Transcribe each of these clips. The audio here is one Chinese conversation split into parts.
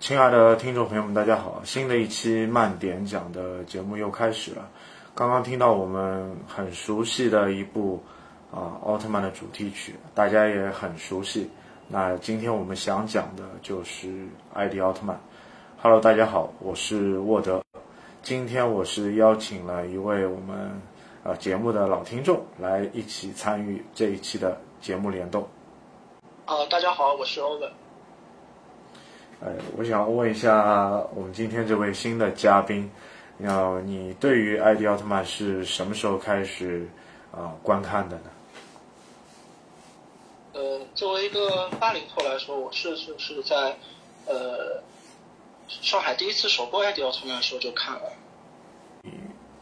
亲爱的听众朋友们，大家好！新的一期慢点讲的节目又开始了。刚刚听到我们很熟悉的一部啊奥特曼的主题曲，大家也很熟悉。那今天我们想讲的就是艾迪奥特曼。Hello，大家好，我是沃德。今天我是邀请了一位我们呃节目的老听众来一起参与这一期的节目联动。啊，大家好，我是欧文。呃，我想问一下我们今天这位新的嘉宾，要你对于艾迪奥特曼是什么时候开始啊、观看的呢？呃，作为一个八零后来说，我是就是在呃上海第一次首播艾迪奥特曼的时候就看了。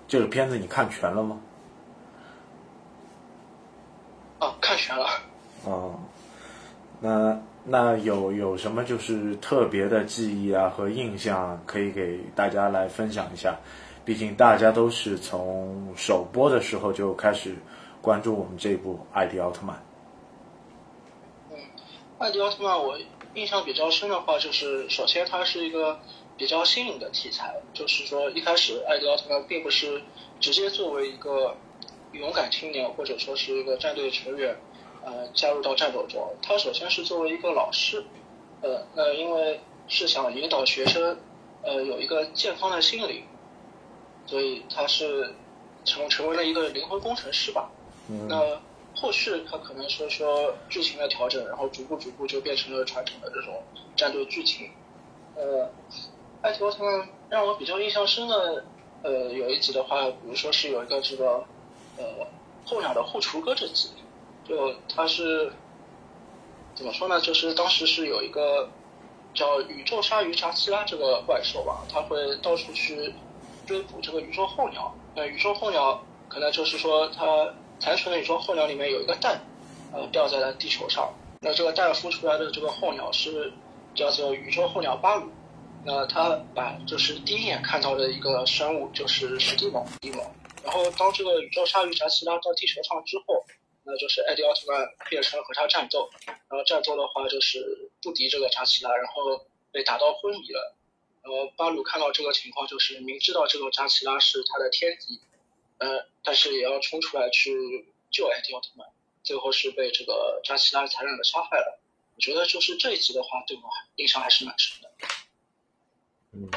这个片子你看全了吗？啊，看全了。哦，那那有有什么就是特别的记忆啊和印象可以给大家来分享一下？毕竟大家都是从首播的时候就开始关注我们这部艾迪奥特曼。嗯艾迪奥特曼，我印象比较深的话，就是首先它是一个比较新颖的题材，就是说一开始艾迪奥特曼并不是直接作为一个勇敢青年或者说是一个战队成员，呃，加入到战斗中，他首先是作为一个老师，呃，那因为是想引导学生，呃，有一个健康的心理，所以他是成成为了一个灵魂工程师吧。嗯那后续他可能说说剧情的调整，然后逐步逐步就变成了传统的这种战斗剧情。呃，艾迪奥特曼让我比较印象深的，呃，有一集的话，比如说是有一个这个呃候鸟的护雏哥这集，就它是怎么说呢？就是当时是有一个叫宇宙鲨鱼扎基拉这个怪兽吧，它会到处去追捕这个宇宙候鸟。那宇宙候鸟可能就是说它残存的宇宙候鸟里面有一个蛋，呃，掉在了地球上。那这个蛋孵出来的这个候鸟是叫做宇宙候鸟巴鲁。那他把就是第一眼看到的一个生物就是史蒂蒙，史蒂蒙。然后当这个宇宙鲨鱼扎奇拉到地球上之后，那就是艾迪奥特曼变成和他战斗，然后战斗的话就是不敌这个扎奇拉，然后被打到昏迷了。然后巴鲁看到这个情况，就是明知道这个扎奇拉是他的天敌，呃，但是也要冲出来去救艾迪奥特曼，最后是被这个扎奇拉残忍的杀害了。我觉得就是这一集的话，对我印象还是蛮深的。嗯，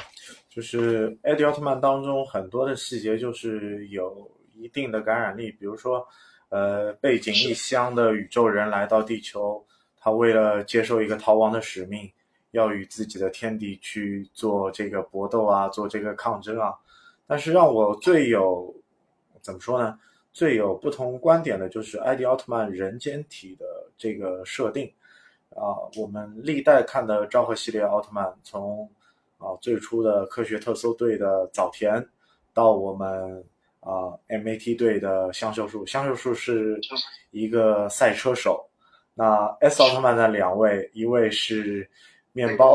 就是艾迪奥特曼当中很多的细节就是有一定的感染力，比如说，呃，背井一乡的宇宙人来到地球，他为了接受一个逃亡的使命，要与自己的天敌去做这个搏斗啊，做这个抗争啊。但是让我最有怎么说呢？最有不同观点的就是艾迪奥特曼人间体的这个设定啊、我们历代看的昭和系列奥特曼，从啊最初的科学特搜队的早田，到我们啊 MAT 队的香秀树，香秀树是一个赛车手。那 S 奥特曼的两位，一位是面包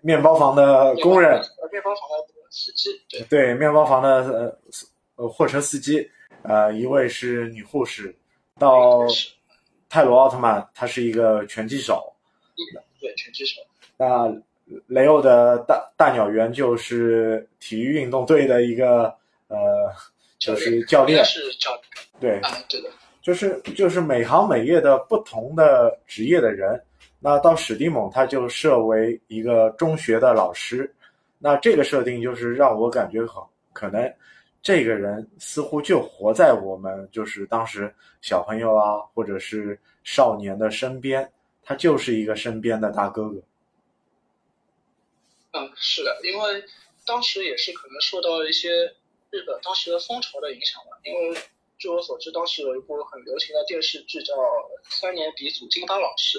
面包房的工人，呃，面包房的司机，对，面包房的呃呃货车司机，呃，一位是女护士，到泰罗奥特曼，他是一个拳击手。对，拳击手，那雷欧的大大鸟园就是体育运动队的一个呃，就是教练，是教对，啊，对的，就是就是每行每业的不同的职业的人。那到史蒂蒙，他就设为一个中学的老师。那这个设定就是让我感觉很可能，这个人似乎就活在我们就是当时小朋友啊，或者是少年的身边，他就是一个身边的大哥哥。嗯，是的，因为当时也是可能受到一些日本当时的风潮的影响吧。因为据我所知，当时有一部很流行的电视剧叫《三年鼻祖金巴老师》，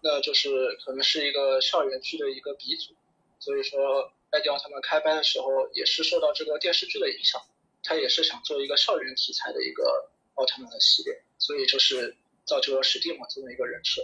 那就是可能是一个校园剧的一个鼻祖。所以说，艾迪奥他们开班的时候也是受到这个电视剧的影响，他也是想做一个校园题材的一个奥特曼的系列，所以就是造就了史蒂文这么一个人设。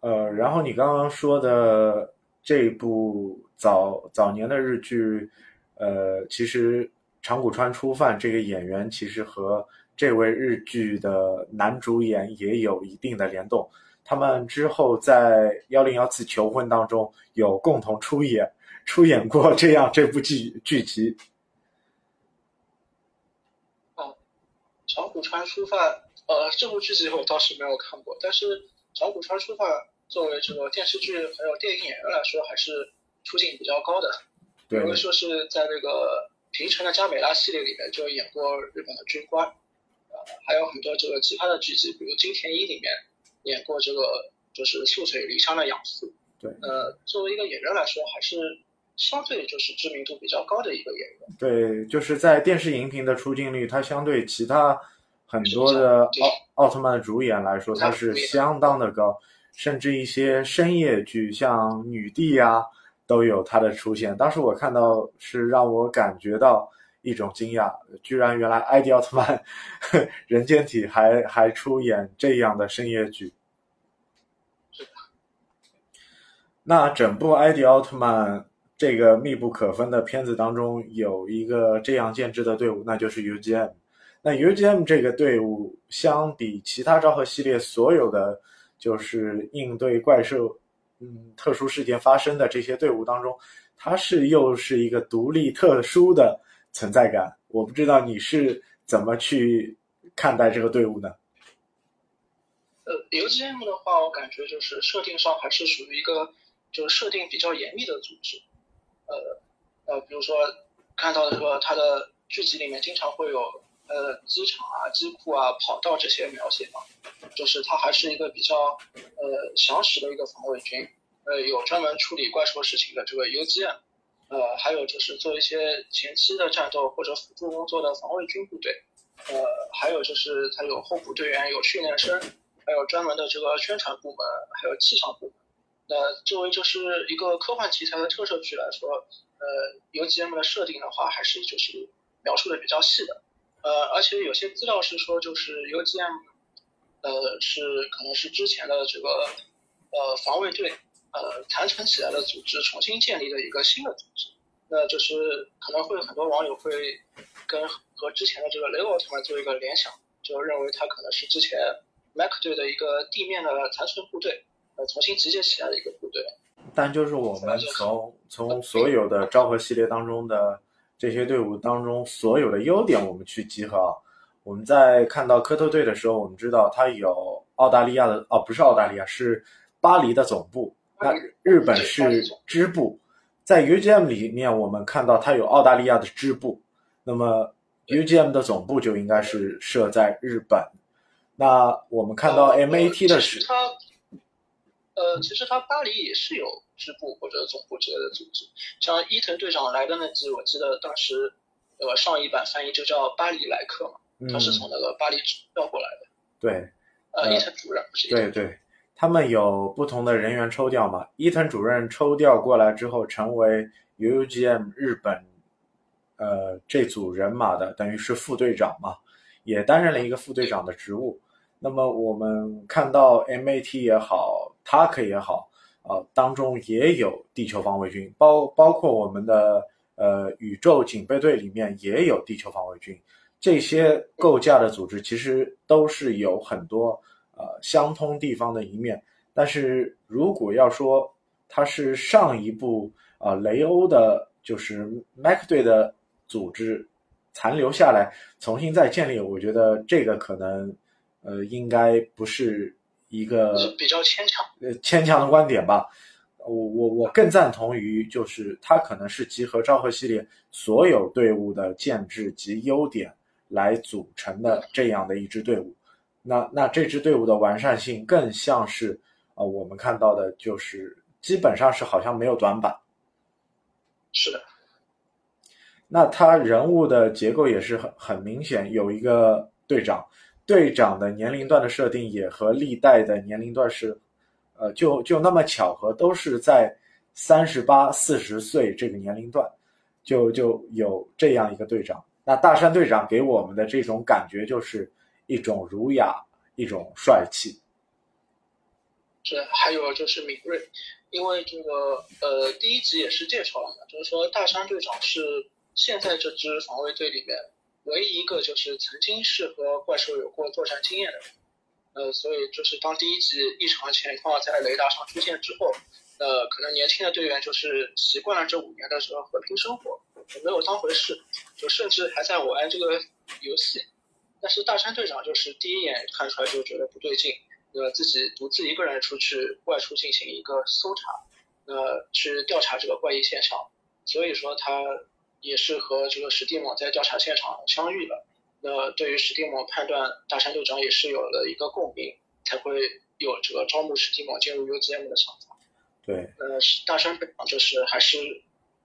呃，然后你刚刚说的这一部早早年的日剧，呃，其实长谷川初范这个演员其实和这位日剧的男主演也有一定的联动。他们之后在《幺零幺次求婚》当中有共同出演出演过这样这部剧剧集。长谷川初范，呃，这部剧集我倒是没有看过，但是长谷川初范作为这个电视剧还有电影演员来说，还是出镜比较高的。对，因为说是在那个《平成的加美拉》系列里面就演过日本的军官，呃，还有很多这个其他的剧集，比如《金田一》里面演过这个就是素水离乡的养父。对呃，作为一个演员来说，还是相对就是知名度比较高的一个演员。对，就是在电视荧屏的出镜率，它相对其他很多的奥奥特曼的主演来说，它是相当的高，甚至一些深夜剧，像女帝呀、都有它的出现。当时我看到是让我感觉到一种惊讶，居然原来艾迪奥特曼 人间体还还出演这样的深夜剧。那整部艾迪奥特曼这个密不可分的片子当中，有一个这样建制的队伍，那就是 UGM。那 UGM 这个队伍相比其他昭和系列所有的就是应对怪兽、嗯特殊事件发生的这些队伍当中，它是又是一个独立特殊的存在感。我不知道你是怎么去看待这个队伍呢？呃，UGM 的话，我感觉就是设定上还是属于一个就是设定比较严密的组织。呃呃，比如说看到这个它的剧集里面经常会有呃机场啊、机库啊、跑道这些描写嘛，就是它还是一个比较呃详实的一个防卫军。呃，有专门处理怪兽事情的这个 UGM，呃，还有就是做一些前期的战斗或者辅助工作的防卫军部队。呃，还有就是它有候补队员，有训练生，还有专门的这个宣传部门，还有气象部门。那作为就是一个科幻题材的特摄剧来说，呃，UGM 的设定的话，还是就是描述的比较细的。呃，而且有些资料是说，就是 UGM，呃，是可能是之前的这个呃防卫队呃残存起来的组织重新建立的一个新的组织。那就是可能会很多网友会跟和之前的这个雷欧奥特曼做一个联想，就认为他可能是之前 Mac 队的一个地面的残存部队，呃，重新集结起来的一个部队。但就是我们从从所有的昭和系列当中的这些队伍当中所有的优点，我们去集合啊。我们在看到科特队的时候，我们知道它有澳大利亚的哦，不是澳大利亚，是巴黎的总部。那日本是支部，在 UGM 里面，我们看到它有澳大利亚的支部。那么 UGM 的总部就应该是设在日本。那我们看到呃 MAT 的是呃，其实他巴黎也是有支部或者总部之类的组织，像伊藤队长来的那集，我记得当时，呃，上一版翻译就叫巴黎来客嘛，他是从那个巴黎调过来的，对呃，呃伊藤主任不是对对，他们有不同的人员抽调嘛。伊藤主任抽调过来之后，成为 UUGM 日本呃这组人马的，等于是副队长嘛，也担任了一个副队长的职务。那么我们看到 MAT 也好，TAK 也好，呃，当中也有地球防卫军，包包括我们的呃宇宙警备队里面也有地球防卫军。这些构架的组织其实都是有很多呃相通地方的一面，但是如果要说它是上一部啊雷欧的，就是 Mac 队的组织残留下来，重新再建立。我觉得这个可能呃应该不是一个比较牵强呃牵强的观点吧。我我我更赞同于就是它可能是集合昭和系列所有队伍的建制及优点来组成的这样的一支队伍。那那这支队伍的完善性更像是啊、呃我们看到的就是基本上是好像没有短板。是的，那他人物的结构也是很很明显，有一个队长，队长的年龄段的设定也和历代的年龄段是，呃，就就那么巧合，都是在三十八、四十岁这个年龄段，就就有这样一个队长。那大山队长给我们的这种感觉就是一种儒雅，一种帅气。是还有就是敏锐，因为这个呃第一集也是介绍了嘛，就是说大山队长是现在这支防卫队里面唯一一个就是曾经是和怪兽有过作战经验的，呃，所以就是当第一集异常情况在雷达上出现之后，呃，可能年轻的队员就是习惯了这五年的这个和平生活，没有当回事，就甚至还在玩这个游戏，但是大山队长就是第一眼看出来就觉得不对劲。呃，自己独自一个人出去外出进行一个搜查，呃，去调查这个怪异现象，所以说他也是和这个史蒂蒙在调查现场相遇了。那对于史蒂蒙判断大山队长也是有了一个共鸣，才会有这个招募史蒂蒙进入 UGM 的想法。对，呃，大山队长就是还是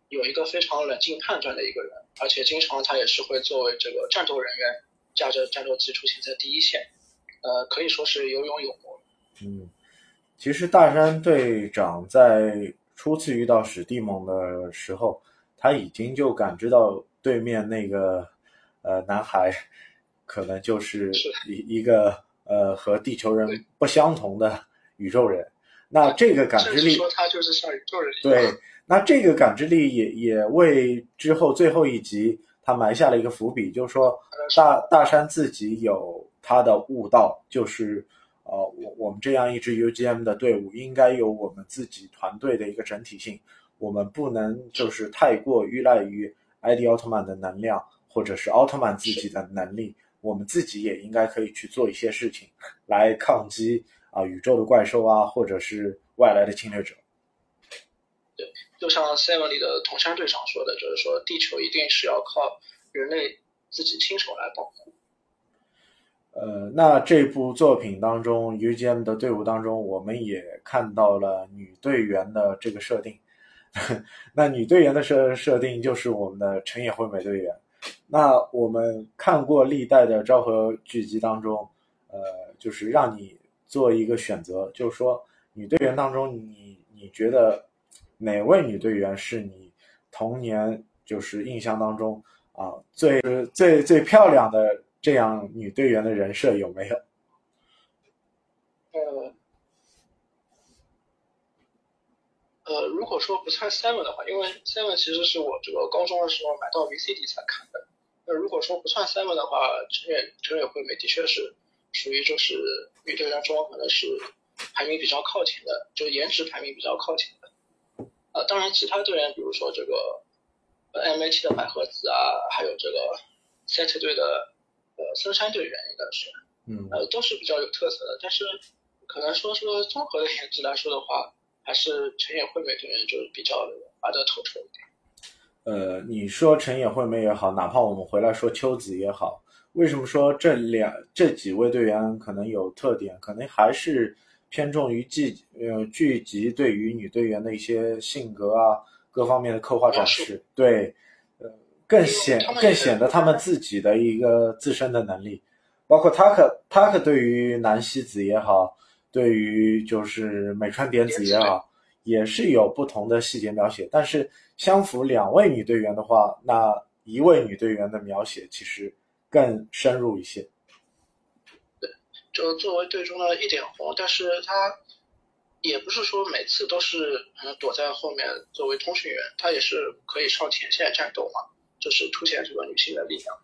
有一个非常冷静判断的一个人，而且经常他也是会作为这个战斗人员，驾着战斗机出现在第一线。呃，可以说是有勇有谋。嗯，其实大山队长在初次遇到史蒂蒙的时候，他已经就感知到对面那个呃男孩可能就是一一个呃和地球人不相同的宇宙人。那这个感知力，说他就是像宇宙人一样。对，那这个感知力也也为之后最后一集他埋下了一个伏笔，就是说大大山自己有。他的悟道就是，呃，我我们这样一支 UGM 的队伍应该有我们自己团队的一个整体性，我们不能就是太过依赖于 ID 奥特曼的能量，或者是奥特曼自己的能力，我们自己也应该可以去做一些事情来抗击啊、宇宙的怪兽啊，或者是外来的侵略者。对，就像 Seven 里的铜山队长说的，就是说地球一定是要靠人类自己亲手来保护。呃，那这部作品当中，UGM 的队伍当中，我们也看到了女队员的这个设定。那女队员的设设定就是我们的成野惠美队员。那我们看过历代的昭和剧集当中，呃，就是让你做一个选择，就是说女队员当中，你你觉得哪位女队员是你童年就是印象当中啊最最最漂亮的？这样女队员的人设有没有？呃呃，如果说不算 Seven 的话，因为 Seven 其实是我这个高中的时候买到 VCD 才看的。那如果说不算 Seven 的话，成野成野惠美的确是属于就是女队当中可能是排名比较靠前的，就颜值排名比较靠前的。呃，当然其他队员，比如说这个 MAT 的百合子啊，还有这个 Set 队的。呃，森山队员应该是，嗯，呃，都是比较有特色的，但是可能说说综合的颜值来说的话，还是成野惠美队员就是比较拔得头筹一点。呃，你说成野惠美也好，哪怕我们回来说秋子也好，为什么说这两这几位队员可能有特点？可能还是偏重于剧呃剧集对于女队员的一些性格啊各方面的刻画展示，对。呃更显更显得他们自己的一个自身的能力，包括塔克塔克对于南希子也好，对于就是美川典子也好，也是有不同的细节描写。但是相符两位女队员的话，那一位女队员的描写其实更深入一些。对，就作为队中的一点红，但是她也不是说每次都是躲在后面作为通讯员，她也是可以上前线战斗嘛。就是凸显这个女性的力量。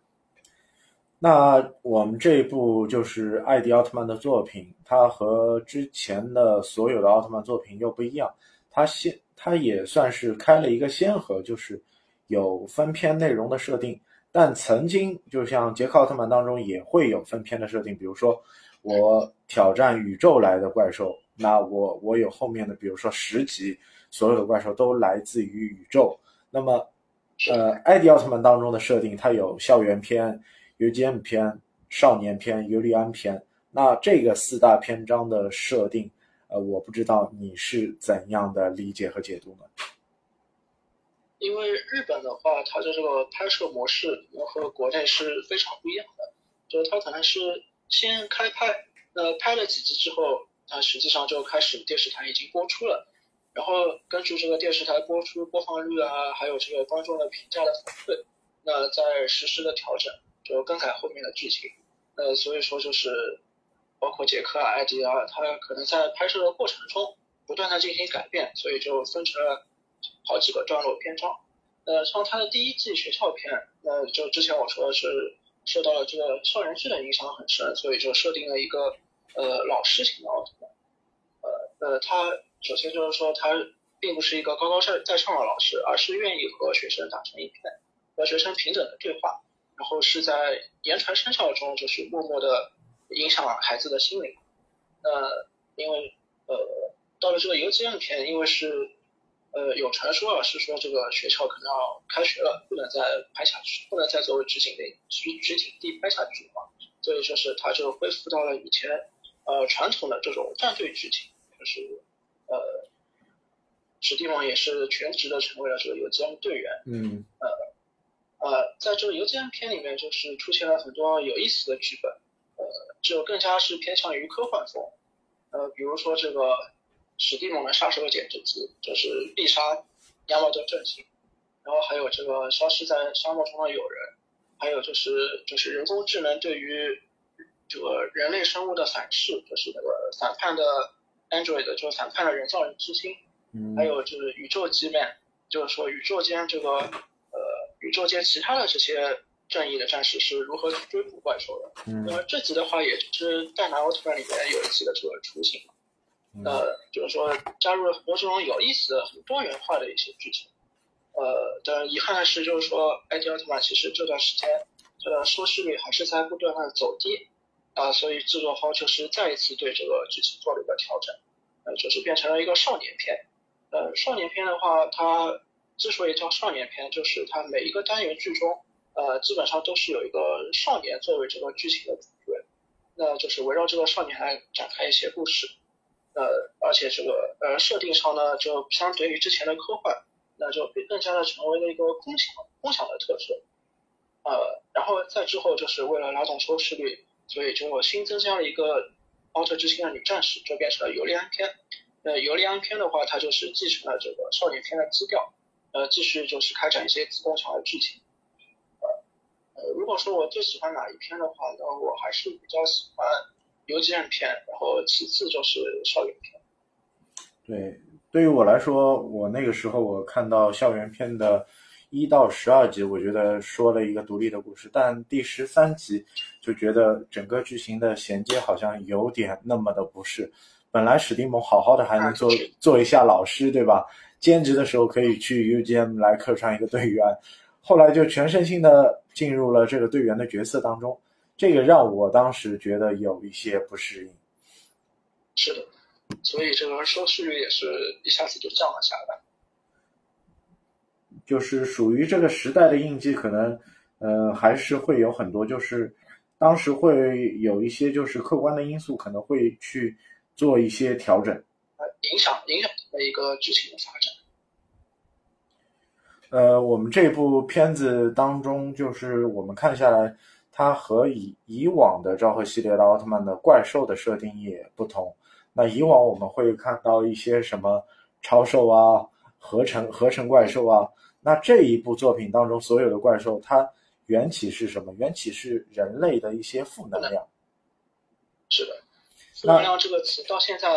那我们这一部就是艾迪奥特曼的作品，它和之前的所有的奥特曼作品又不一样。它先它也算是开了一个先河，就是有分篇内容的设定。但曾经就像杰克奥特曼当中也会有分篇的设定，比如说我挑战宇宙来的怪兽，那我我有后面的，比如说十集，所有的怪兽都来自于宇宙。那么，呃，艾迪奥特曼当中的设定，它有校园篇、UGM 篇、少年篇、尤利安篇。那这个四大篇章的设定，呃，我不知道你是怎样的理解和解读呢？因为日本的话，它的这个拍摄模式和国内是非常不一样的，就是它可能是先开拍，那拍了几集之后，它实际上就开始电视台已经播出了，然后根据这个电视台播出播放率啊，还有这个观众的评价的反馈，那再实时的调整，就更改后面的剧情。呃，所以说就是包括杰克啊、艾迪啊，他可能在拍摄的过程中不断的进行改变，所以就分成了。好几个段落篇章，呃，像他的第一季学校篇，那就之前我说的是受到了这个校园剧的影响很深，所以就设定了一个呃老师型的奥特曼，呃呃，他首先就是说他并不是一个高高在在上的老师，而是愿意和学生打成一片，和学生平等的对话，然后是在言传身教中就是默默的影响了孩子的心灵，那因为呃到了这个游击案篇，因为是。呃，有传说啊，是说这个学校可能要开学了，不能再拍下去，不能再作为取景的取取景地拍下去了，所以说是他就恢复到了以前呃传统的这种战队剧情，就是呃史蒂蒙也是全职的成为了这个游击队队员，嗯，呃呃，在这个游击篇里面，就是出现了很多有意思的剧本，呃，就更加是偏向于科幻风，呃，比如说这个。史蒂蒙的杀手锏之子就是必杀亚马顿阵型，然后还有这个消失在沙漠中的友人，还有就是就是人工智能对于这个人类生物的反噬，就是那个反叛的 Android，就是反叛的人造人之心，还有就是宇宙级面，就是说宇宙间这个呃宇宙间其他的这些正义的战士是如何去追捕怪兽的。那么这集的话，也是戴拿奥特曼里面有一集的这个雏形。呃，就是说加入了很多这种有意思的、很多元化的一些剧情。呃，但遗憾的是，就是说艾迪奥特曼其实这段时间这个收视率还是在不断的走低啊，所以制作方就是再一次对这个剧情做了一个调整，呃，就是变成了一个少年片。呃，少年片的话，它之所以叫少年片，就是它每一个单元剧中，呃，基本上都是有一个少年作为这个剧情的主角，那就是围绕这个少年来展开一些故事。呃，而且这个呃设定上呢，就相对于之前的科幻，那就更加的成为了一个空想空想的特色。呃，然后再之后就是为了拉动收视率，所以就新增加了一个奥特之星的女战士，就变成了尤利安篇。那，尤利安篇的话，它就是继承了这个少年篇的基调，呃，继续就是开展一些子宫墙的剧情。呃呃，如果说我最喜欢哪一篇的话，那我还是比较喜欢。游击战片，然后其次就是校园片。对，对于我来说，我那个时候我看到校园片的一到十二集，我觉得说了一个独立的故事，但第十三集就觉得整个剧情的衔接好像有点那么的不适。本来史蒂蒙好好的还能做做一下老师，对吧？兼职的时候可以去 UGM 来客串一个队员，后来就全身心的进入了这个队员的角色当中。这个让我当时觉得有一些不适应。是的，所以这个收视率也是一下子就降了下来。就是属于这个时代的印记，可能呃还是会有很多，就是当时会有一些就是客观的因素，可能会去做一些调整。呃，影响影响的一个剧情的发展。呃，我们这部片子当中，就是我们看下来。它和以以往的昭和系列的奥特曼的怪兽的设定也不同。那以往我们会看到一些什么超兽啊、合成合成怪兽啊。那这一部作品当中所有的怪兽，它缘起是什么？缘起是人类的一些负能量。是的，负能量这个词到现在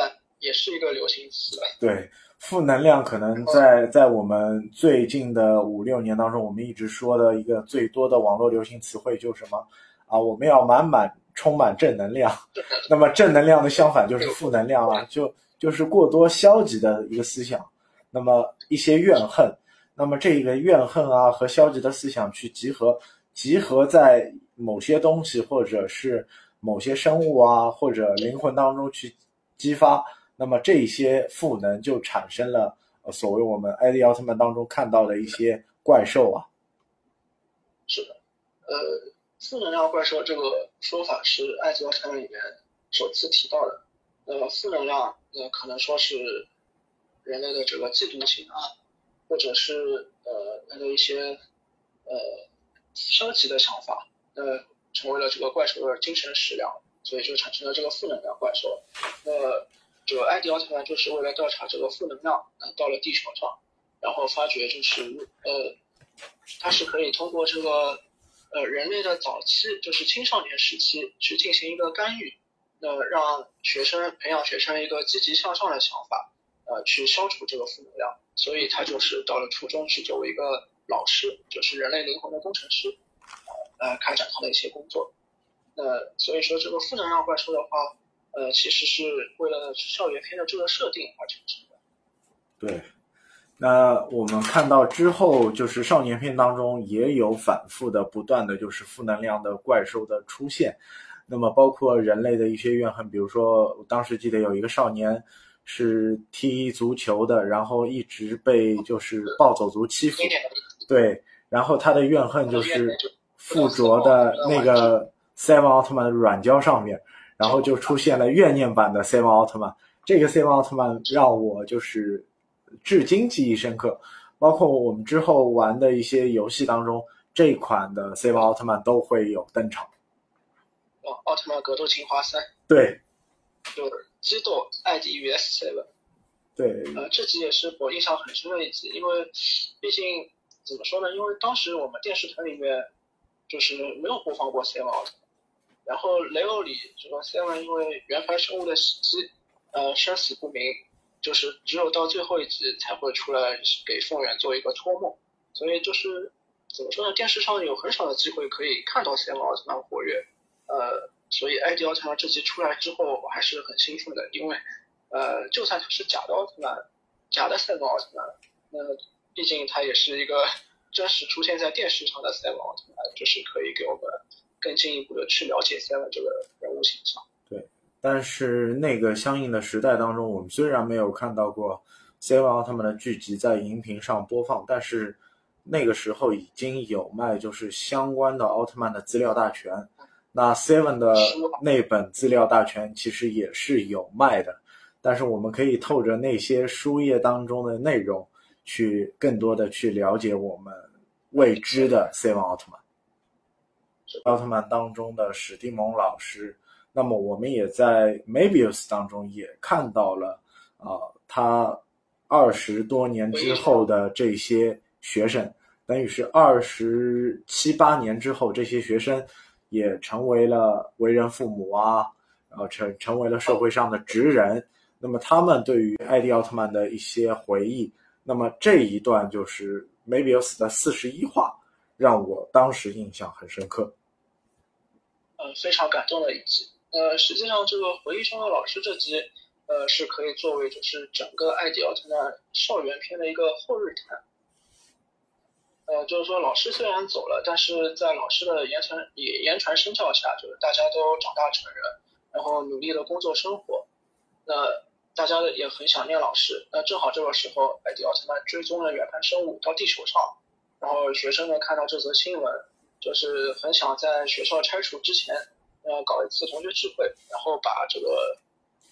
也是一个流行词。对。负能量可能在在我们最近的五六年当中，我们一直说的一个最多的网络流行词汇就是什么啊？我们要满满充满正能量。那么正能量的相反就是负能量啊，就就是过多消极的一个思想。那么一些怨恨，那么这个怨恨啊和消极的思想去集合，集合在某些东西或者是某些生物啊或者灵魂当中去激发，那么这些赋能就产生了呃所谓我们艾迪奥特曼当中看到的一些怪兽啊。是的，呃，负能量怪兽这个说法是艾迪奥特曼里面首次提到的。呃，负能量，呃，可能说是人类的这个嫉妒心啊，或者是呃他的一些呃消极的想法，呃，成为了这个怪兽的精神食粮，所以就产生了这个负能量怪兽。那这个艾迪奥特曼就是为了调查这个负能量，到了地球上，然后发觉就是呃，他是可以通过这个呃人类的早期，就是青少年时期去进行一个干预。呃，让学生培养学生一个积极向上的想法，呃，去消除这个负能量。所以他就是到了初中去作为一个老师，就是人类灵魂的工程师，呃，开展他的一些工作。那所以说这个负能量怪兽的话，呃，其实是为了校园片的这个设定而产生的。对，那我们看到之后，就是少年片当中也有反复的、不断的就是负能量的怪兽的出现。那么包括人类的一些怨恨，比如说，我当时记得有一个少年是踢足球的，然后一直被就是暴走族欺负，对，然后他的怨恨就是附着的那个赛文奥特曼的软胶上面，然后就出现了怨念版的赛文奥特曼。这个赛文奥特曼让我就是至今记忆深刻，包括我们之后玩的一些游戏当中，这款的赛文奥特曼都会有登场。奥特曼格斗情华三，对，就是激斗艾迪 VS Seven，对，呃，这集也是我印象很深的一集，因为毕竟怎么说呢？因为当时我们电视台里面就是没有播放过 Seven 奥特曼，然后雷欧里这个赛文因为原牌生物的袭击，呃，生死不明，就是只有到最后一集才会出来给凤远做一个托梦，所以就是怎么说呢？电视上有很少的机会可以看到赛文奥特曼活跃。呃，所以艾迪奥特曼这集出来之后，我还是很兴奋的，因为，呃，就算他是假的奥特曼，假的赛博奥特曼，那毕竟他也是一个 真实出现在电视上的赛博奥特曼，就是可以给我们更进一步的去了解 Seven 这个人物形象。对，但是那个相应的时代当中，我们虽然没有看到过 Seven 奥特曼的剧集在荧屏上播放，但是那个时候已经有卖就是相关的奥特曼的资料大全。那 Seven 的那本资料大全其实也是有卖的，但是我们可以透着那些书页当中的内容，去更多的去了解我们未知的 Seven 奥特曼。奥特曼当中的史蒂蒙老师，那么我们也在 Mabius 当中也看到了，啊，他二十多年之后的这些学生，等于是二十七八年之后这些学生。也成为了为人父母啊，然后成成为了社会上的职人。那么他们对于艾迪奥特曼的一些回忆，那么这一段就是梅比乌斯的四十一话，让我当时印象很深刻。呃，非常感动的一集。呃，实际上这个回忆中的老师这集，呃，是可以作为就是整个艾迪奥特曼校园片的一个后日谈。呃，就是说，老师虽然走了，但是在老师的言传也言传身教下，就是大家都长大成人，然后努力的工作生活。那大家也很想念老师。那正好这个时候，艾迪奥特曼追踪了远盘生物到地球上，然后学生们看到这则新闻，就是很想在学校拆除之前，呃，搞一次同学聚会，然后把这个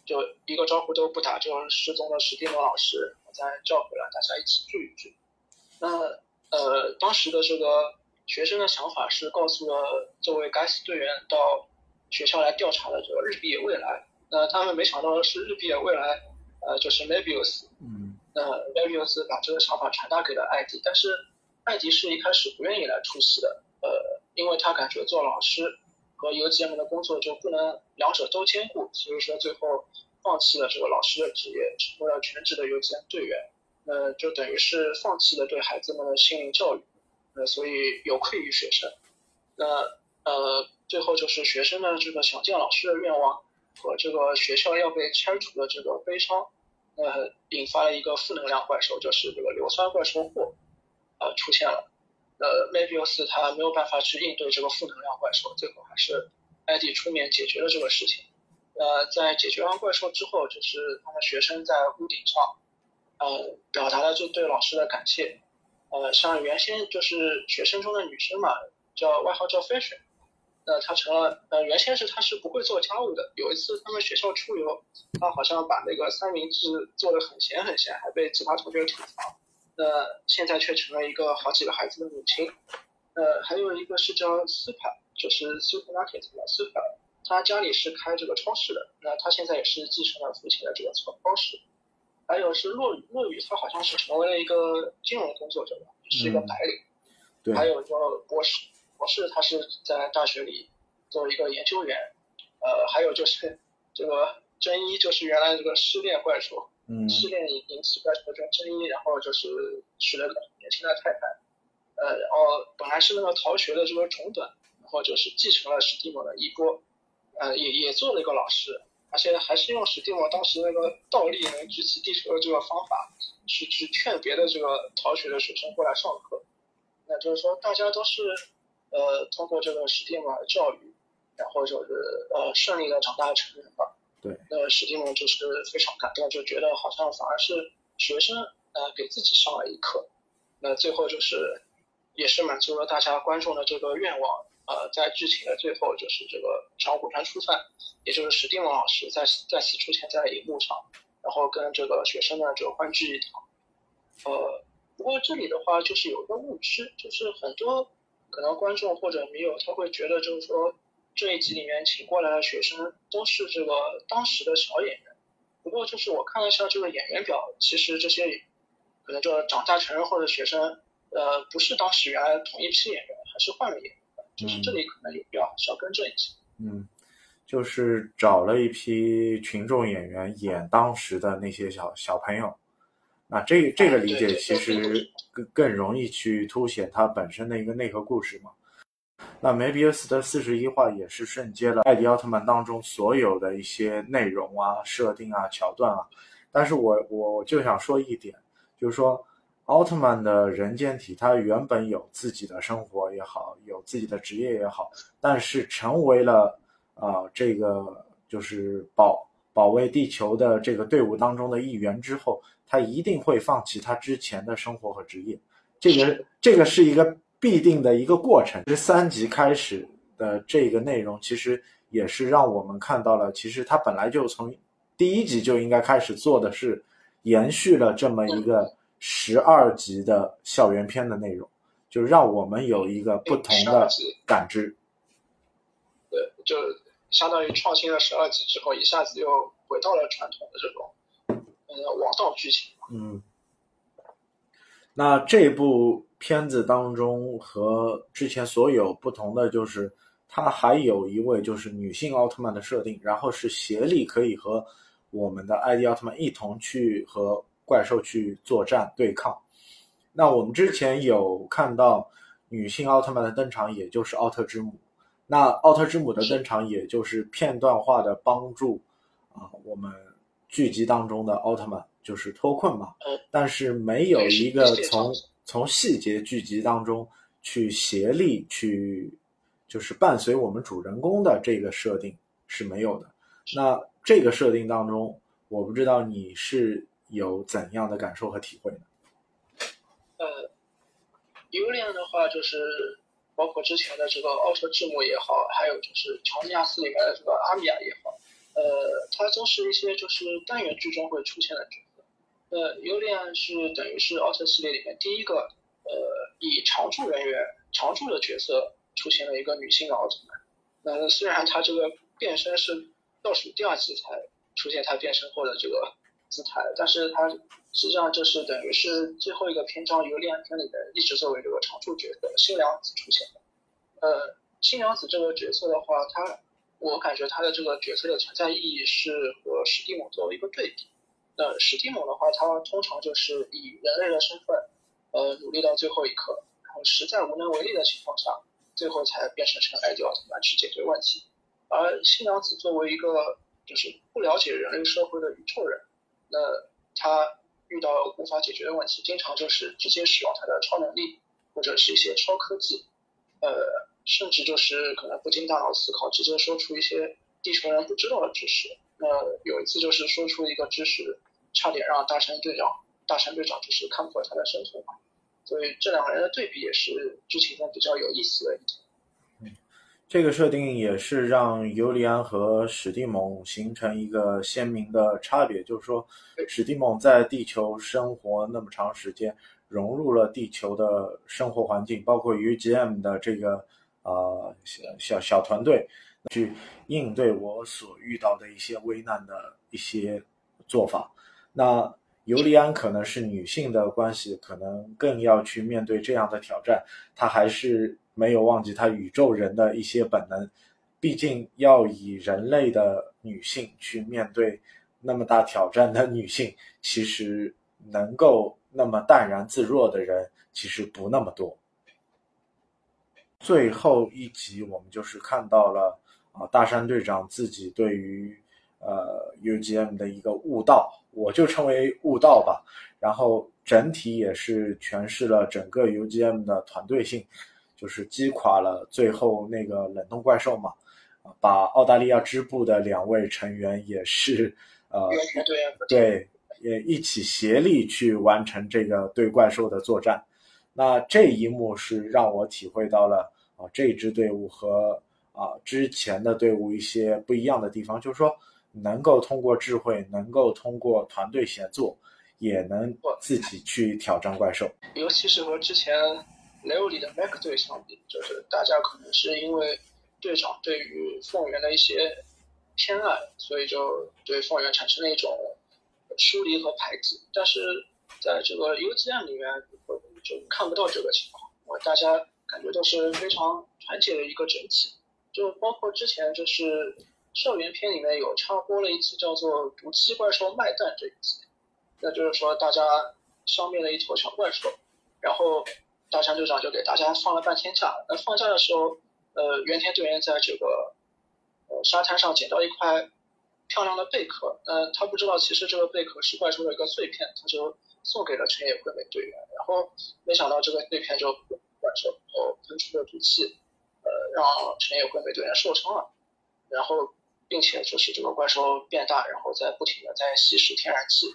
就一个招呼都不打就失踪的史蒂文老师再叫回来，大家一起聚一聚。那。呃，当时的这个学生的想法是告诉了这位该死队员到学校来调查的这个日比野未来。那他们没想到的是，日比野未来，呃，就是 Mabius。嗯。那 Mabius 把这个想法传达给了艾迪，但是艾迪是一开始不愿意来出席的。呃，因为他感觉做老师和 UGM 的工作就不能两者都兼顾，所以说最后放弃了这个老师的职业，成为了全职的 UGM 队员。那就等于是放弃了对孩子们的心灵教育，呃，所以有愧于学生。那呃，最后就是学生的这个想见老师的愿望和这个学校要被拆除的这个悲伤，呃，引发了一个负能量怪兽，就是这个硫酸怪兽霍，呃，出现了。呃，梅比乌斯他没有办法去应对这个负能量怪兽，最后还是艾迪出面解决了这个事情。呃，在解决完怪兽之后，就是他们学生在屋顶上，呃，表达了就对老师的感谢。呃，像原先就是学生中的女生嘛，叫外号叫 Fashion，那她成了呃，原先是她是不会做家务的。有一次他们学校出游，她好像把那个三明治做的很咸很咸，还被其他同学吐槽。那现在却成了一个好几个孩子的母亲，呃，还有一个是叫 Super，，就是 supermarket 的斯帕，他家里是开这个超市的，那他现在也是继承了父亲的这个超超市。还有是落雨，落雨他好像是成为了一个金融工作者吧，是一个白领。对。还有一个博士，博士他是在大学里做一个研究员，呃，还有就是这个真一，就是原来这个失恋怪兽。失恋引引起怪兽的这种争议，然后就是娶了个年轻的太太，呃，然后本来是那个逃学的这个中等，然后就是继承了史蒂姆的衣钵，呃，也也做了一个老师，而且还是用史蒂姆当时那个倒立能举起地球的这个方法，去去劝别的这个逃学的学生过来上课，那就是说大家都是呃通过这个史蒂姆的教育，然后就是呃顺利的长大成人吧。对，那史蒂文就是非常感动，就觉得好像反而是学生呃给自己上了一课。那最后就是也是满足了大家观众的这个愿望，呃，在剧情的最后就是这个长谷川初饭，也就是史蒂文老师在再次出现在荧幕上，然后跟这个学生呢就欢聚一堂。呃，不过这里的话就是有一个误区，就是很多可能观众或者迷友他会觉得就是说。这一集里面请过来的学生都是这个当时的小演员，不过就是我看了一下这个演员表，其实这些可能就长大成人后的学生，呃，不是当时原来同一批演员，还是换了演员，就是这里可能有必要需要更正一下。嗯，就是找了一批群众演员演当时的那些小小朋友，那这这个理解其实更更容易去凸显它本身的一个内核故事嘛。那梅比乌斯的四十一话也是瞬接了艾迪奥特曼当中所有的一些内容啊、设定啊、桥段啊。但是我我就想说一点，就是说奥特曼的人间体，他原本有自己的生活也好，有自己的职业也好，但是成为了啊这个就是保保卫地球的这个队伍当中的一员之后，他一定会放弃他之前的生活和职业。这个这个是一个。必定的一个过程。这三集开始的这个内容，其实也是让我们看到了，其实它本来就从第一集就应该开始做的是延续了这么一个十二集的校园片的内容，就让我们有一个不同的感知。对，就相当于创新了十二集之后，一下子又回到了传统的这种嗯王道剧情。嗯，那这部。片子当中和之前所有不同的就是，它还有一位就是女性奥特曼的设定，然后是协力可以和我们的艾迪奥特曼一同去和怪兽去作战对抗。那我们之前有看到女性奥特曼的登场，也就是奥特之母。那奥特之母的登场，也就是片段化的帮助啊，我们剧集当中的奥特曼就是脱困嘛。但是没有一个从。从细节剧集当中去协力去，就是伴随我们主人公的这个设定是没有的。那这个设定当中，我不知道你是有怎样的感受和体会呢？呃，尤利安的话，就是包括之前的这个奥特之母也好，还有就是乔尼亚斯里面的这个阿米娅也好，呃，它都是一些就是单元剧中会出现的角色。呃，尤利安是等于是奥特系列里面第一个，呃，以常驻人员、常驻的角色出现了一个女性的奥特曼。那虽然她这个变身是倒数第二集才出现她变身后的这个姿态，但是她实际上这是等于是最后一个篇章尤利安篇里面一直作为这个常驻角色新娘子出现的。呃，新娘子这个角色的话，她我感觉她的这个角色的存在意义是和史蒂姆作为一个对比。那史蒂姆的话，他通常就是以人类的身份，呃，努力到最后一刻，然后实在无能为力的情况下，最后才变成成艾迪奥特曼去解决问题。而新娘子作为一个就是不了解人类社会的宇宙人，那他遇到无法解决的问题，经常就是直接使用他的超能力或者是一些超科技，呃，甚至就是可能不经大脑思考，直接说出一些地球人不知道的知识。那有一次就是说出一个知识，差点让大山队长大山队长就是看破他的身份嘛。所以这两个人的对比也是剧情中比较有意思的一点。这个设定也是让尤里安和史蒂蒙形成一个鲜明的差别，就是说，史蒂蒙在地球生活那么长时间，融入了地球的生活环境，包括 UGM 的这个呃小小小团队，去应对我所遇到的一些危难的一些做法。那尤利安可能是女性的关系，可能更要去面对这样的挑战，她还是。没有忘记她宇宙人的一些本能，毕竟要以人类的女性去面对那么大挑战的女性，其实能够那么淡然自若的人其实不那么多。最后一集我们就是看到了啊，大山队长自己对于呃 UGM 的一个悟道，我就称为悟道吧。然后整体也是诠释了整个 UGM 的团队性。就是击垮了最后那个冷冻怪兽嘛，把澳大利亚支部的两位成员也是呃对也一起协力去完成这个对怪兽的作战。那这一幕是让我体会到了啊这支队伍和啊之前的队伍一些不一样的地方，就是说能够通过智慧，能够通过团队协作，也能自己去挑战怪兽，尤其是和之前。雷欧里的 Mac 队相比，就是大家可能是因为队长对于凤元的一些偏爱，所以就对凤元产生了一种疏离和排挤。但是在这个 UGM 里面，就看不到这个情况，我大家感觉都是非常团结的一个整体。就包括之前就是校园片里面有插播了一集叫做《毒气怪兽卖蛋》这一集，那就是说大家消灭了一头小怪兽，然后。大山队长就给大家放了半天假。那放假的时候，呃，原田队员在这个呃沙滩上捡到一块漂亮的贝壳。呃，他不知道其实这个贝壳是怪兽的一个碎片，他就送给了成野惠美队员。然后没想到这个碎片就怪兽，然后喷出了毒气，让成野惠美队员受伤了。然后并且就是这个怪兽变大，然后在不停的在吸食天然气。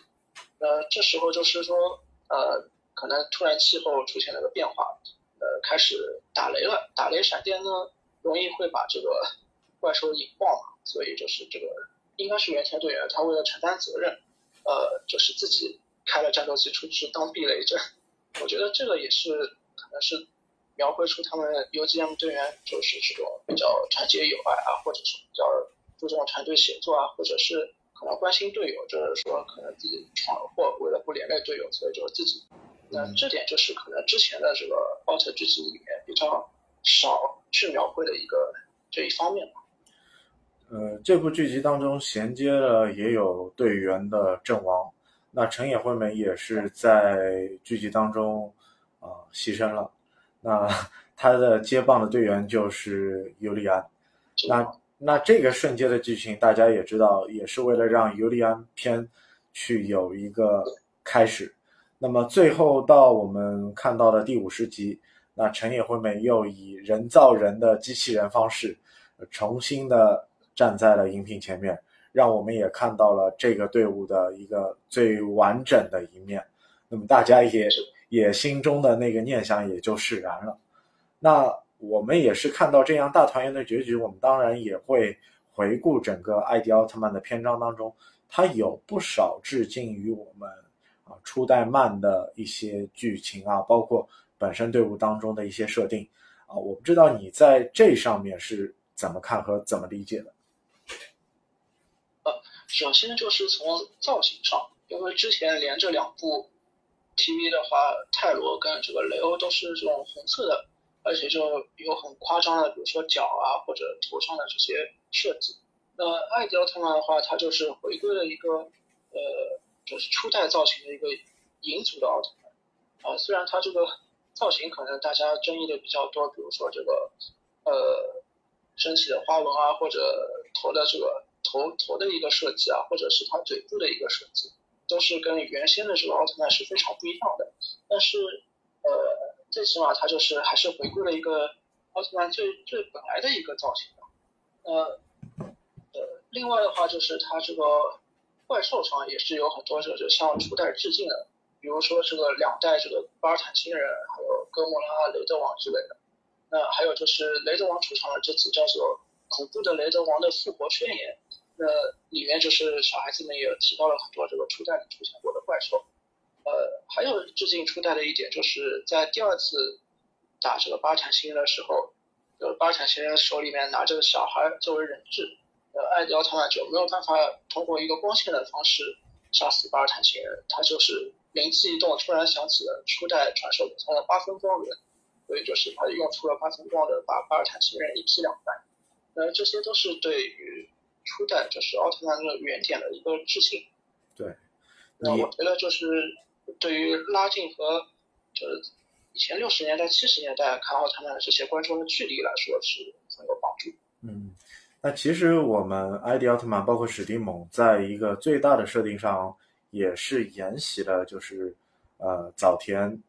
呃，这时候就是说，呃。可能突然气候出现了个变化，呃，开始打雷了。打雷闪电呢，容易会把这个怪兽引爆嘛，所以就是这个应该是原田队员，他为了承担责任，呃，就是自己开了战斗机出去当避雷针。我觉得这个也是可能是描绘出他们 UGM 队员就是这种比较团结友爱啊，或者是比较注重团队协作啊，或者是可能关心队友，就是说可能自己闯了祸，为了不连累队友，所以就自己。那这点就是可能之前的这个奥特剧集里面比较少去描绘的一个这一方面吧。呃，这部剧集当中衔接了也有队员的阵亡，那成野惠美也是在剧集当中啊牺牲了。那 他的接棒的队员就是尤利安。那那这个瞬间的剧情大家也知道，也是为了让尤利安篇去有一个开始。那么最后到我们看到的第五十集，那成野惠美又以人造人的机器人方式，重新的站在了荧屏前面，让我们也看到了这个队伍的一个最完整的一面。那么大家也也心中的那个念想也就释然了。那我们也是看到这样大团圆的结局，我们当然也会回顾整个艾迪奥特曼的篇章当中，它有不少致敬于我们。啊，初代漫的一些剧情啊，包括本身队伍当中的一些设定啊，我不知道你在这上面是怎么看和怎么理解的。呃，首先就是从造型上，因为之前连着两部 TV 的话，泰罗跟这个雷欧都是这种红色的，而且就有很夸张的，比如说脚啊或者头上的这些设计。那艾迪奥特曼的话，它就是回归了一个呃。就是初代造型的一个银族的奥特曼，啊，虽然它这个造型可能大家争议的比较多，比如说这个呃身体的花纹啊，或者头的这个头头的一个设计啊，或者是它嘴部的一个设计，都是跟原先的这个奥特曼是非常不一样的。但是呃，最起码它就是还是回归了一个奥特曼最最本来的一个造型。呃呃，另外的话就是它这个怪兽上也是有很多这个向初代致敬的，比如说这个两代这个巴尔坦星人，还有哥莫拉、雷德王之类的。那还有就是雷德王出场的这次叫做恐怖的雷德王的复活宣言，那里面就是小孩子们也提到了很多这个初代里出现过的怪兽。呃，还有致敬初代的一点就是在第二次打这个巴尔坦星人的时候。呃，巴尔坦星人手里面拿着小孩作为人质，呃，艾迪奥特曼就没有办法通过一个光线的方式杀死巴尔坦星人，他就是灵机一动，突然想起了初代传授给他的八分光轮，所以就是他用出了八分光轮，把巴尔坦星人一劈两半。呃，这些都是对于初代就是奥特曼的原点的一个致敬。对，那我觉得就是对于拉近和就是。以前六十年代、七十年代看奥特曼的这些观众的距离来说是很有帮助。嗯，那其实我们艾迪奥特曼包括史蒂蒙，在一个最大的设定上，也是沿袭了就是呃早田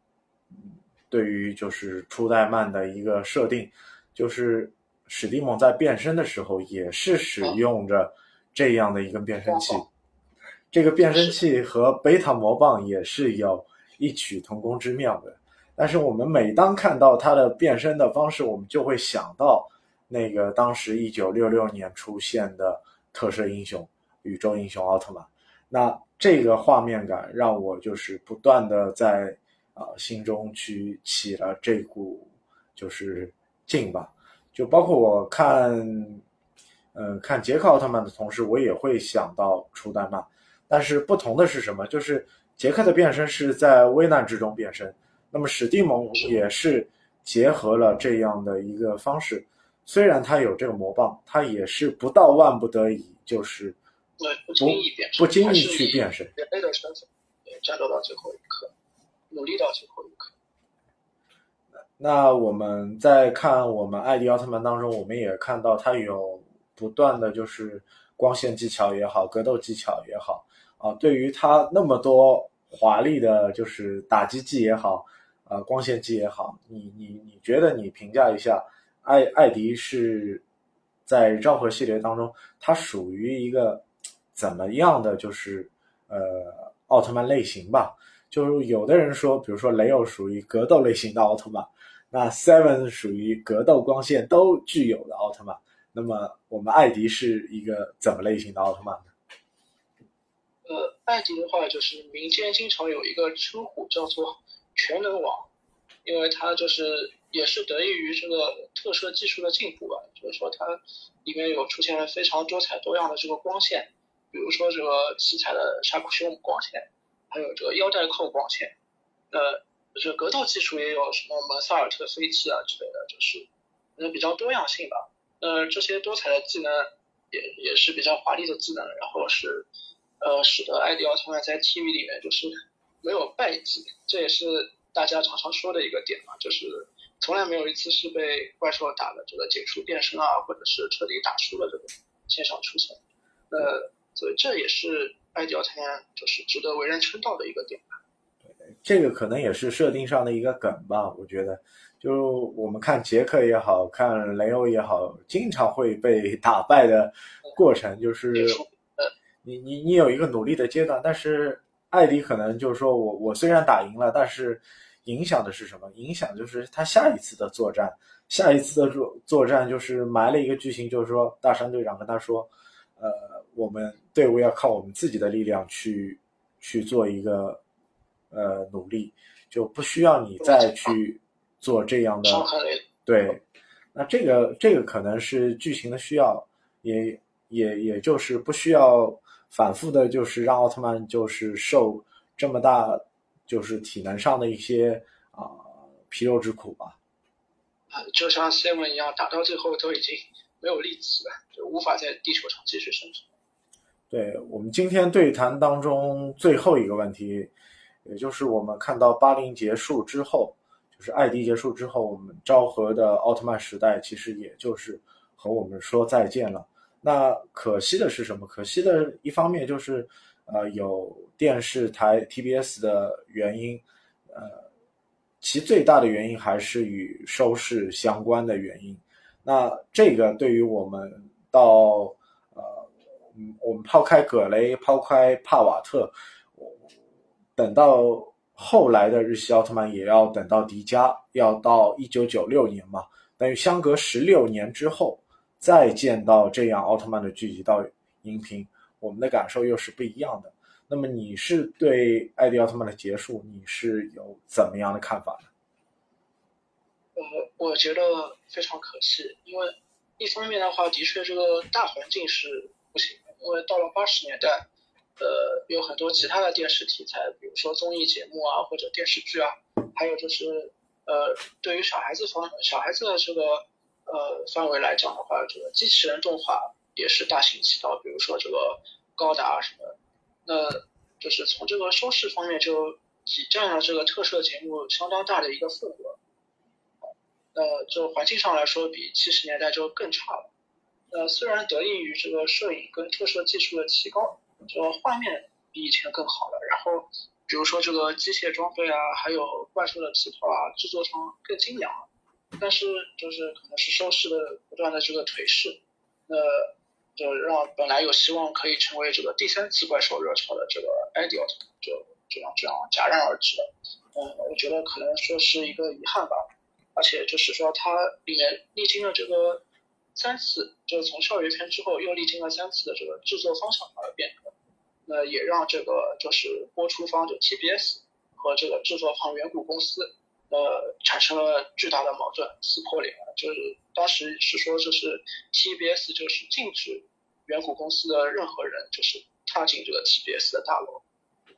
对于就是初代漫的一个设定，就是史蒂蒙在变身的时候也是使用着这样的一根变身器，这个变身器和贝塔魔棒也是有异曲同工之妙的。但是我们每当看到它的变身的方式，我们就会想到那个当时一九六六年出现的特摄英雄宇宙英雄奥特曼。那这个画面感让我就是不断的在啊心中去起了这股就是劲吧。就包括我看嗯看杰克奥特曼的同时，我也会想到初代漫。但是不同的是什么？就是杰克的变身是在危难之中变身。那么史蒂蒙也是结合了这样的一个方式，虽然他有这个魔棒，他也是不到万不得已，就是不经意变不经意去变身，人类的身份，战斗到最后一刻，努力到最后一刻。那我们在看我们艾迪奥特曼当中，我们也看到他有不断的就是光线技巧也好，格斗技巧也好啊，对于他那么多华丽的，就是打击技也好。呃，光线技也好，你你你觉得你评价一下，艾艾迪是在昭和系列当中，他属于一个怎么样的就是呃奥特曼类型吧？就是有的人说，比如说雷欧属于格斗类型的奥特曼，那 Seven 属于格斗光线都具有的奥特曼，那么我们艾迪是一个怎么类型的奥特曼呢？呃，艾迪的话就是民间经常有一个称呼叫做。全能王，因为它就是也是得益于这个特摄技术的进步吧，就是说它里面有出现了非常多彩多样的这个光线，比如说这个七彩的沙库修姆光线，还有这个腰带扣光线，呃，就是格斗技术也有什么蒙萨尔特飞气啊之类的，就是那比较多样性吧。呃，这些多彩的技能也也是比较华丽的技能，然后是呃使得艾迪奥特曼在 TV 里面就是。没有败绩，这也是大家常常说的一个点嘛，就是从来没有一次是被怪兽打的这个解除变身啊，或者是彻底打输了这个现象出现。呃，所以这也是艾迪奥特曼就是值得为人称道的一个点。这个可能也是设定上的一个梗吧，我觉得，就我们看杰克也好看雷欧也好，经常会被打败的过程，就是你你你有一个努力的阶段，但是。艾迪可能就是说我我虽然打赢了，但是影响的是什么？影响就是他下一次的作战，下一次的作作战就是埋了一个剧情，就是说大山队长跟他说，呃，我们队伍要靠我们自己的力量去去做一个呃努力，就不需要你再去做这样的对。那这个这个可能是剧情的需要，也也也就是不需要。反复的，就是让奥特曼就是受这么大，就是体能上的一些啊皮肉之苦吧。啊，就像 Seven 一样，打到最后都已经没有力气了，就无法在地球上继续生存。对我们今天对谈当中最后一个问题，也就是我们看到八零结束之后，就是艾迪结束之后，我们昭和的奥特曼时代其实也就是和我们说再见了。那可惜的是什么？可惜的一方面就是，呃有电视台 TBS 的原因，呃，其最大的原因还是与收视相关的原因。那这个对于我们到呃，嗯，我们抛开葛雷，抛开帕瓦特，我等到后来的日系奥特曼也要等到迪迦，要到一九九六年嘛，等于相隔十六年之后再见到这样奥特曼的聚集到荧屏，我们的感受又是不一样的。那么你是对艾迪奥特曼的结束，你是有怎么样的看法呢？呃，我觉得非常可惜，因为一方面的话，的确这个大环境是不行，因为到了八十年代，呃，有很多其他的电视题材，比如说综艺节目啊，或者电视剧啊，还有就是呃，对于小孩子方小孩子的这个呃范围来讲的话，这个机器人动画也是大行其道，比如说这个高达什么，那就是从这个收视方面就挤占了这个特摄节目相当大的一个份额。呃，就环境上来说，比七十年代就更差了。呃，虽然得益于这个摄影跟特摄技术的提高，就画面比以前更好了。然后，比如说这个机械装备啊，还有怪兽的皮套啊，制作上更精良了。但是，就是可能是收视的不断的这个颓势，那就让本来有希望可以成为这个第三次怪兽热潮的这个艾迪奥特就这样这样戛然而止了。嗯，我觉得可能说是一个遗憾吧。而且就是说，它里面历经了这个三次，就是从校园片之后又历经了三次的这个制作方向上的变革，那也让这个就是播出方就 TBS 和这个制作方远古公司，呃，产生了巨大的矛盾，撕破脸了。就是当时是说，就是 TBS 就是禁止远古公司的任何人就是踏进这个 TBS 的大楼，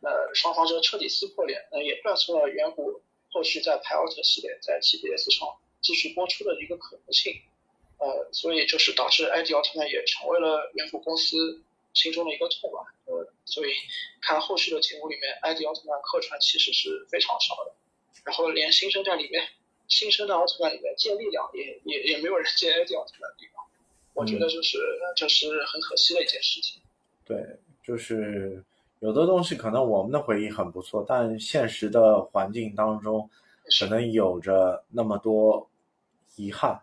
那双方就彻底撕破脸，那也断送了远古。后续在派奥特系列在 TBS 上继续播出的一个可能性，呃，所以就是导致艾迪奥特曼也成为了远古公司心中的一个痛吧，呃，所以看后续的节目里面，艾迪奥特曼客串其实是非常少的，然后连新生代里面，新生代奥特曼里面见力量也也也没有人见艾迪奥特曼力量，我觉得就是这是很可惜的一件事情。对，就是。有的东西可能我们的回忆很不错，但现实的环境当中，可能有着那么多遗憾。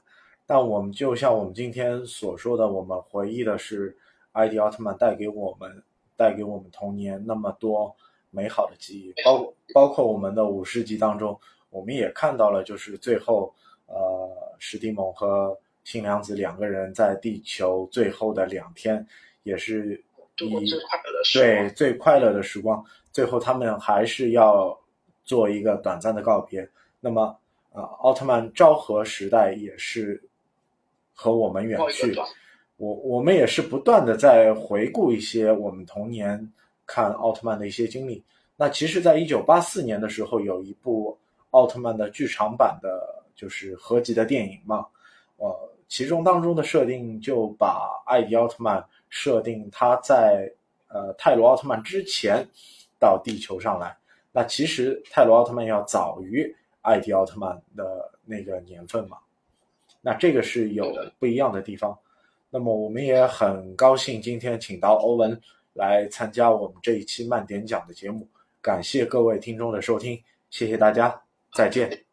但我们就像我们今天所说的，我们回忆的是艾迪奥特曼带给我们、带给我们童年那么多美好的记忆，包包括我们的五十集当中，我们也看到了，就是最后，呃，史蒂蒙和新娘子两个人在地球最后的两天，也是。以对最快乐的时光，最后他们还是要做一个短暂的告别。那么，呃，奥特曼昭和时代也是和我们远去。我我们也是不断的在回顾一些我们童年看奥特曼的一些经历。那其实，在一九八四年的时候，有一部奥特曼的剧场版的，就是合集的电影嘛。呃，其中当中的设定就把艾迪奥特曼。设定他在呃泰罗奥特曼之前到地球上来，那其实泰罗奥特曼要早于艾迪奥特曼的那个年份嘛，那这个是有不一样的地方。那么我们也很高兴今天请到欧文来参加我们这一期慢点讲的节目，感谢各位听众的收听，谢谢大家，再见。